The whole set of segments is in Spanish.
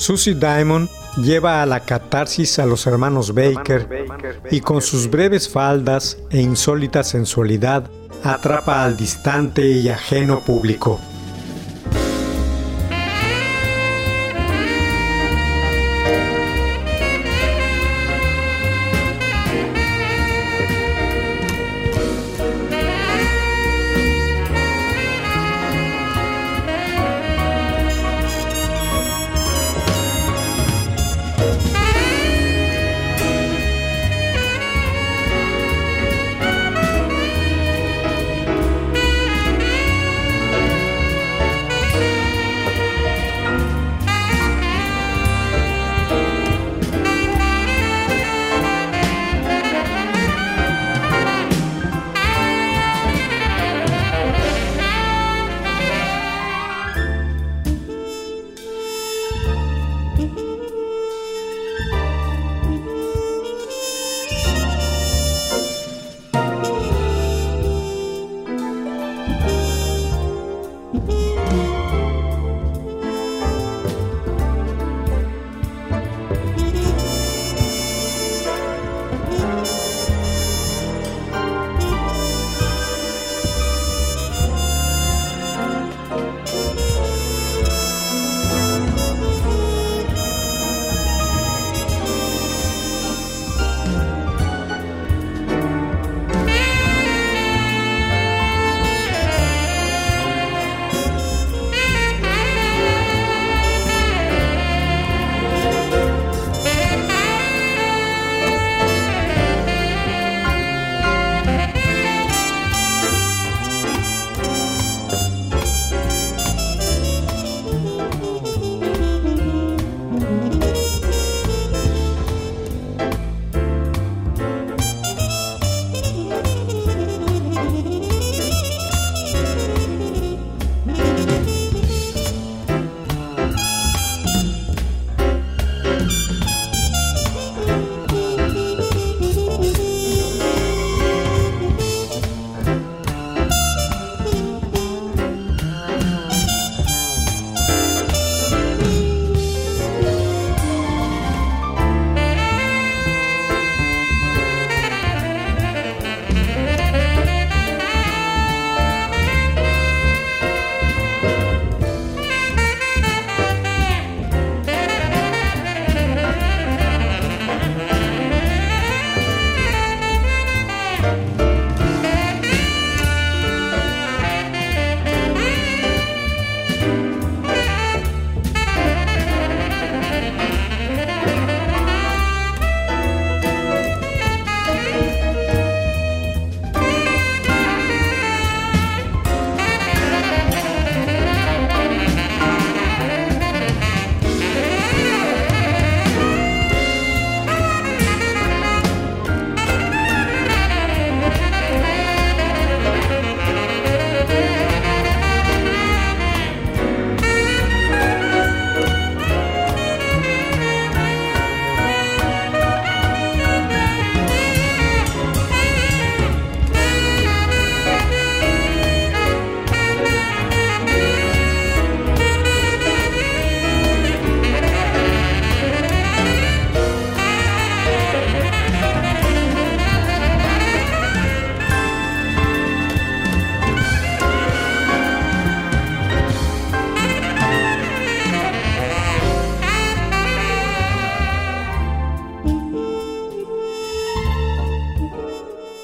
Susie Diamond lleva a la catarsis a los hermanos Baker y con sus breves faldas e insólita sensualidad atrapa al distante y ajeno público.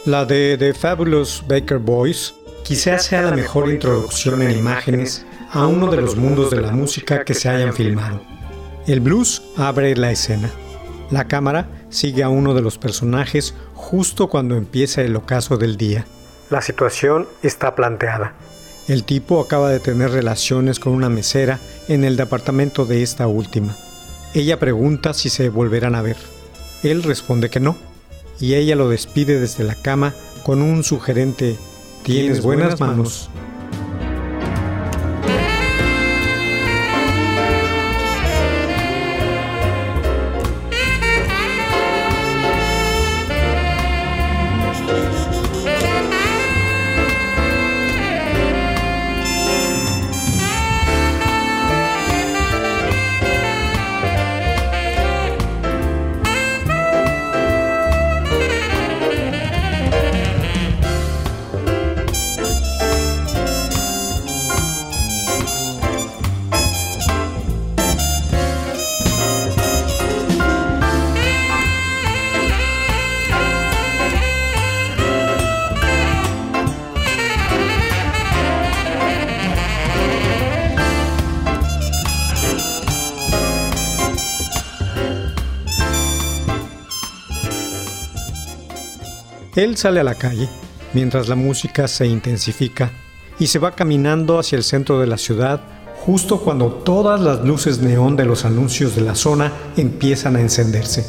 La de The Fabulous Baker Boys quizás sea la mejor introducción en imágenes a uno de los mundos de la música que se hayan filmado. El blues abre la escena. La cámara sigue a uno de los personajes justo cuando empieza el ocaso del día. La situación está planteada. El tipo acaba de tener relaciones con una mesera en el departamento de esta última. Ella pregunta si se volverán a ver. Él responde que no, y ella lo despide desde la cama con un sugerente Tienes buenas manos. Él sale a la calle mientras la música se intensifica y se va caminando hacia el centro de la ciudad justo cuando todas las luces neón de los anuncios de la zona empiezan a encenderse.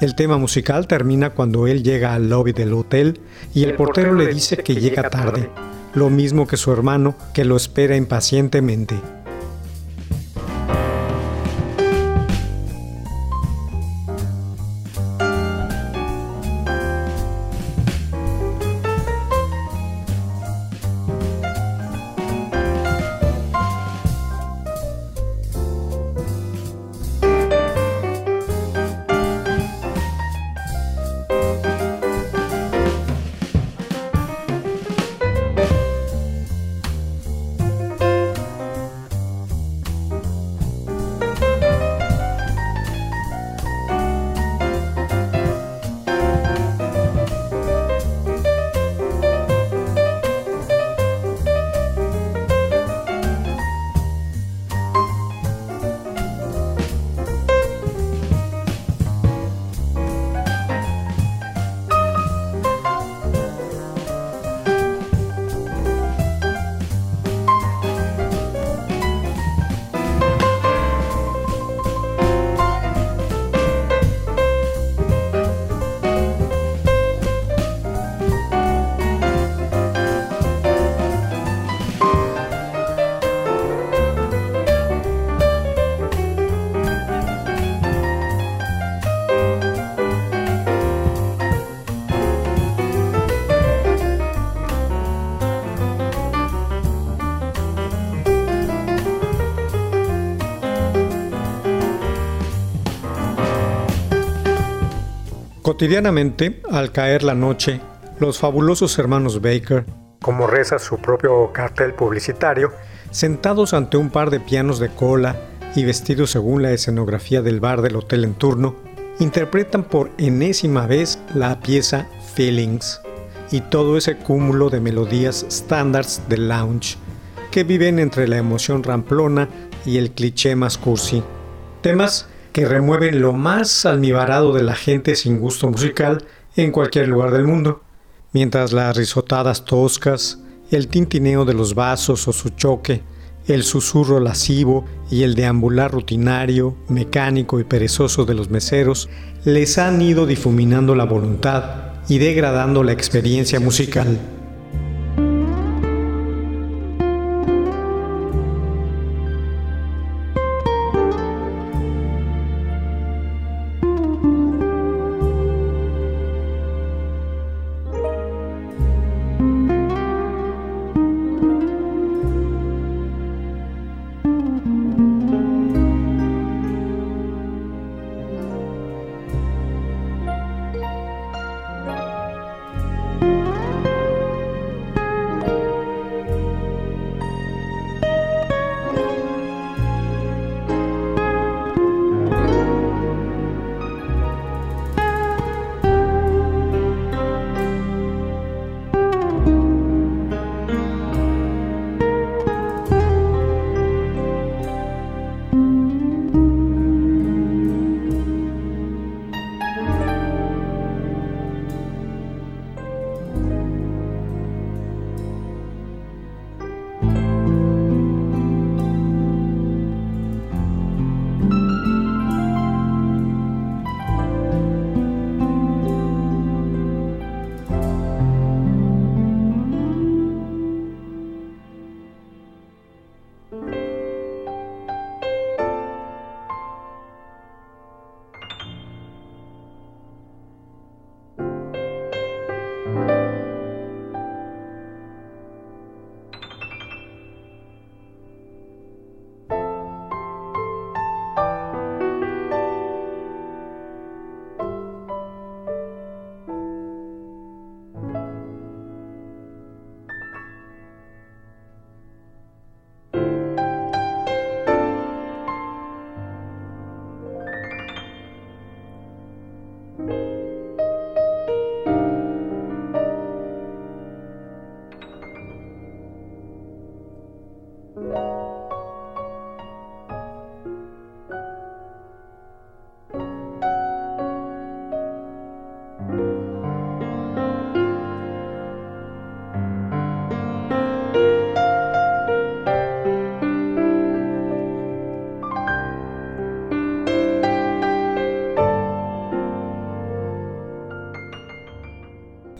El tema musical termina cuando él llega al lobby del hotel y el portero le dice que llega tarde, lo mismo que su hermano que lo espera impacientemente. Cotidianamente, al caer la noche, los fabulosos hermanos Baker, como reza su propio cartel publicitario, sentados ante un par de pianos de cola y vestidos según la escenografía del bar del hotel en turno, interpretan por enésima vez la pieza Feelings y todo ese cúmulo de melodías standards del lounge que viven entre la emoción ramplona y el cliché más cursi. Temas que remueven lo más almibarado de la gente sin gusto musical en cualquier lugar del mundo, mientras las risotadas toscas, el tintineo de los vasos o su choque, el susurro lascivo y el deambular rutinario, mecánico y perezoso de los meseros les han ido difuminando la voluntad y degradando la experiencia musical.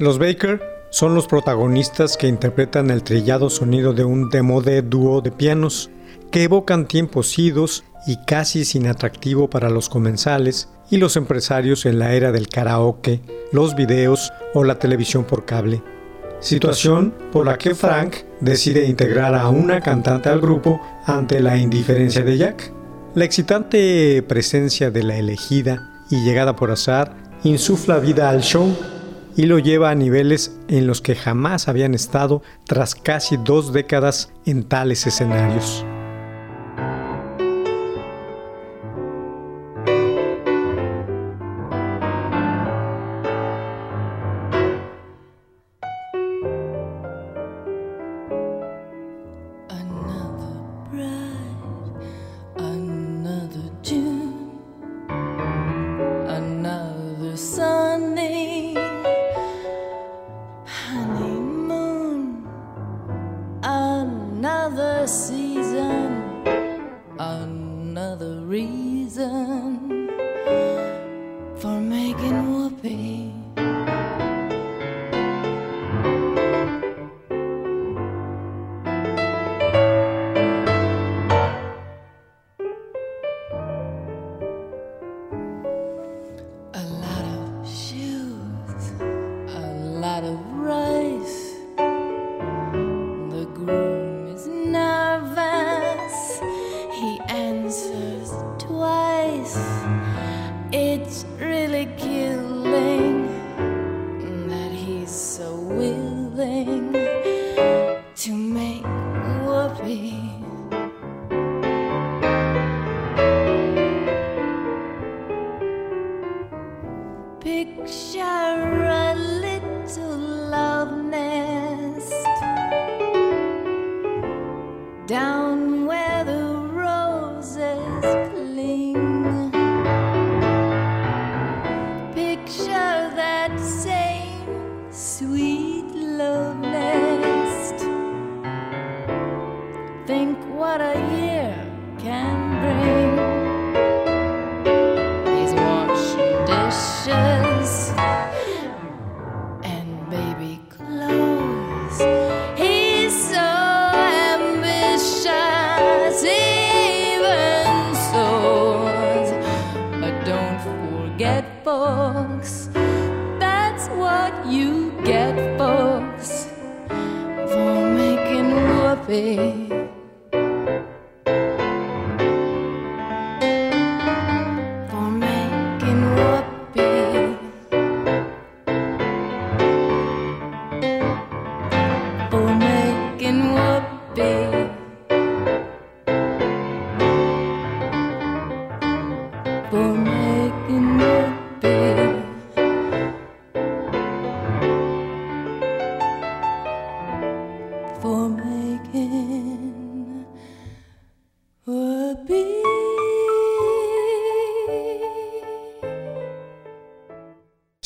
Los Baker son los protagonistas que interpretan el trillado sonido de un demo de dúo de pianos que evocan tiempos idos y casi sin atractivo para los comensales y los empresarios en la era del karaoke, los videos o la televisión por cable. Situación por la que Frank decide integrar a una cantante al grupo ante la indiferencia de Jack. La excitante presencia de la elegida y llegada por azar insufla vida al show y lo lleva a niveles en los que jamás habían estado tras casi dos décadas en tales escenarios. so willing. folks. That's what you get, folks, for making whoopee.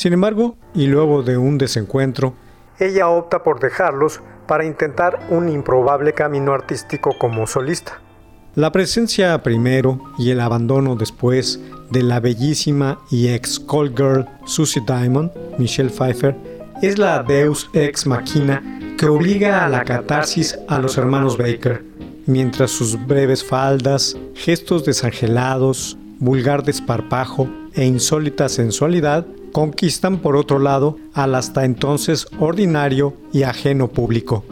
Sin embargo, y luego de un desencuentro, ella opta por dejarlos para intentar un improbable camino artístico como solista. La presencia primero y el abandono después de la bellísima y ex call girl Susie Diamond, Michelle Pfeiffer, es la deus ex machina que obliga a la catarsis a los hermanos Baker, mientras sus breves faldas, gestos desangelados, vulgar desparpajo e insólita sensualidad conquistan por otro lado al hasta entonces ordinario y ajeno público.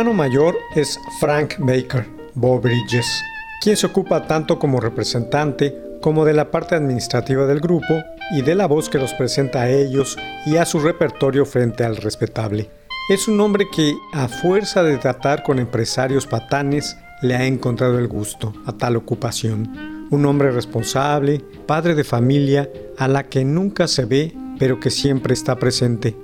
Hermano mayor es Frank Baker, Bo Bridges, quien se ocupa tanto como representante como de la parte administrativa del grupo y de la voz que los presenta a ellos y a su repertorio frente al respetable. Es un hombre que, a fuerza de tratar con empresarios patanes, le ha encontrado el gusto a tal ocupación. Un hombre responsable, padre de familia, a la que nunca se ve, pero que siempre está presente.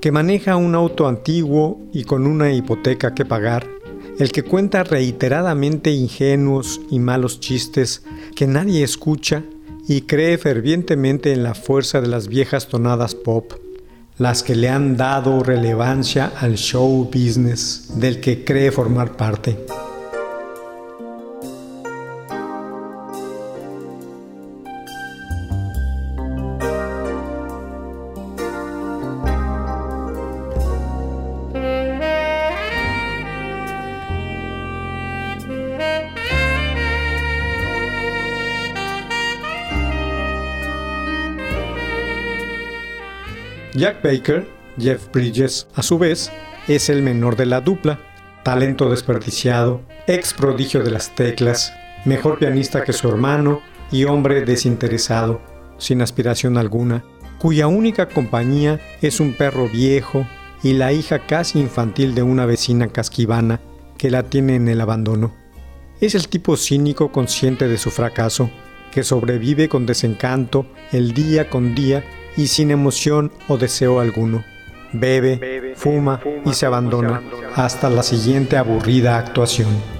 Que maneja un auto antiguo y con una hipoteca que pagar. El que cuenta reiteradamente ingenuos y malos chistes que nadie escucha y cree fervientemente en la fuerza de las viejas tonadas pop, las que le han dado relevancia al show business del que cree formar parte. Jack Baker, Jeff Bridges, a su vez, es el menor de la dupla, talento desperdiciado, ex prodigio de las teclas, mejor pianista que su hermano y hombre desinteresado, sin aspiración alguna, cuya única compañía es un perro viejo y la hija casi infantil de una vecina casquivana que la tiene en el abandono. Es el tipo cínico consciente de su fracaso, que sobrevive con desencanto el día con día y sin emoción o deseo alguno. Bebe, fuma y se abandona hasta la siguiente aburrida actuación.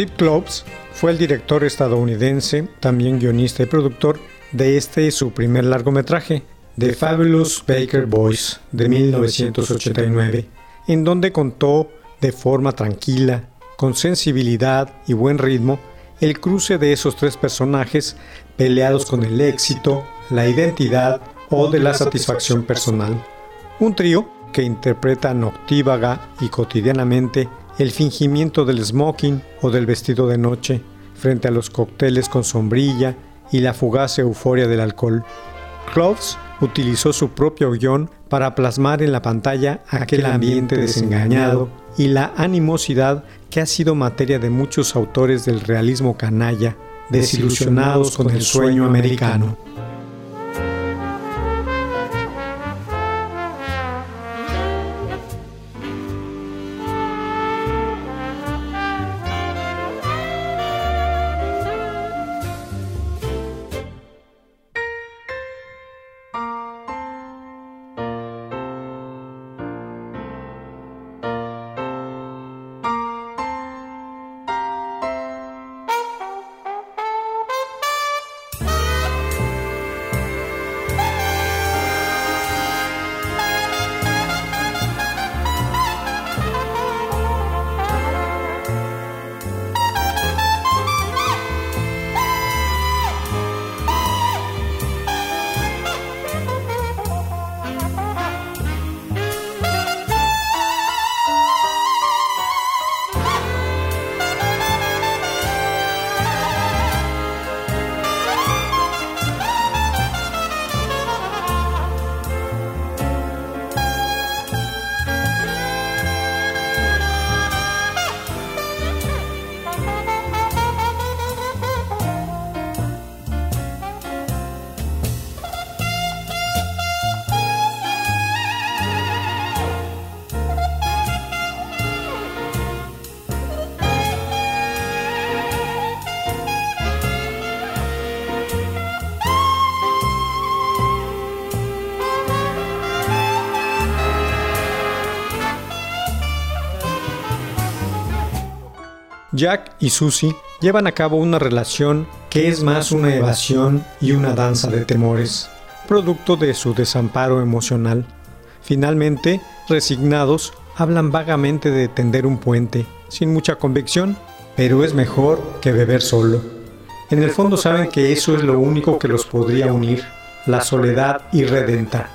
Steve Kloves fue el director estadounidense, también guionista y productor de este su primer largometraje, The Fabulous Baker Boys, de 1989, en donde contó de forma tranquila, con sensibilidad y buen ritmo, el cruce de esos tres personajes peleados con el éxito, la identidad o de la satisfacción personal. Un trío que interpreta noctívaga y cotidianamente el fingimiento del smoking o del vestido de noche frente a los cócteles con sombrilla y la fugaz euforia del alcohol. Cloves utilizó su propio guion para plasmar en la pantalla aquel ambiente desengañado y la animosidad que ha sido materia de muchos autores del realismo canalla, desilusionados con el sueño americano. Jack y Susie llevan a cabo una relación que es más una evasión y una danza de temores, producto de su desamparo emocional. Finalmente, resignados, hablan vagamente de tender un puente, sin mucha convicción, pero es mejor que beber solo. En el fondo saben que eso es lo único que los podría unir, la soledad irredenta.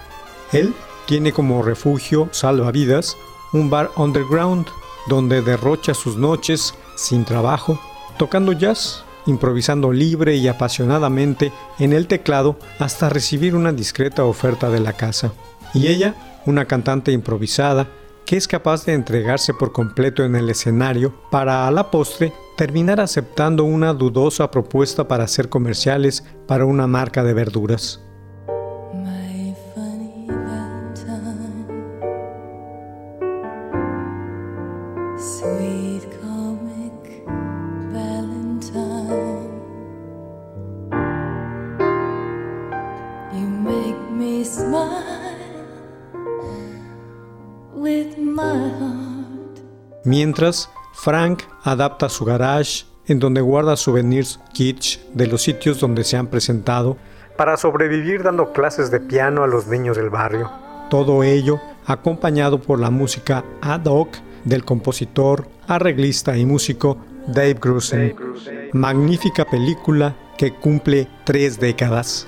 Él tiene como refugio salvavidas un bar underground donde derrocha sus noches sin trabajo, tocando jazz, improvisando libre y apasionadamente en el teclado hasta recibir una discreta oferta de la casa. Y ella, una cantante improvisada, que es capaz de entregarse por completo en el escenario para a la postre terminar aceptando una dudosa propuesta para hacer comerciales para una marca de verduras. Frank adapta su garage en donde guarda souvenirs kitsch de los sitios donde se han presentado para sobrevivir dando clases de piano a los niños del barrio. Todo ello acompañado por la música ad hoc del compositor, arreglista y músico Dave Grusin. Magnífica película que cumple tres décadas.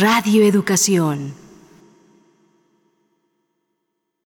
Radio Educación.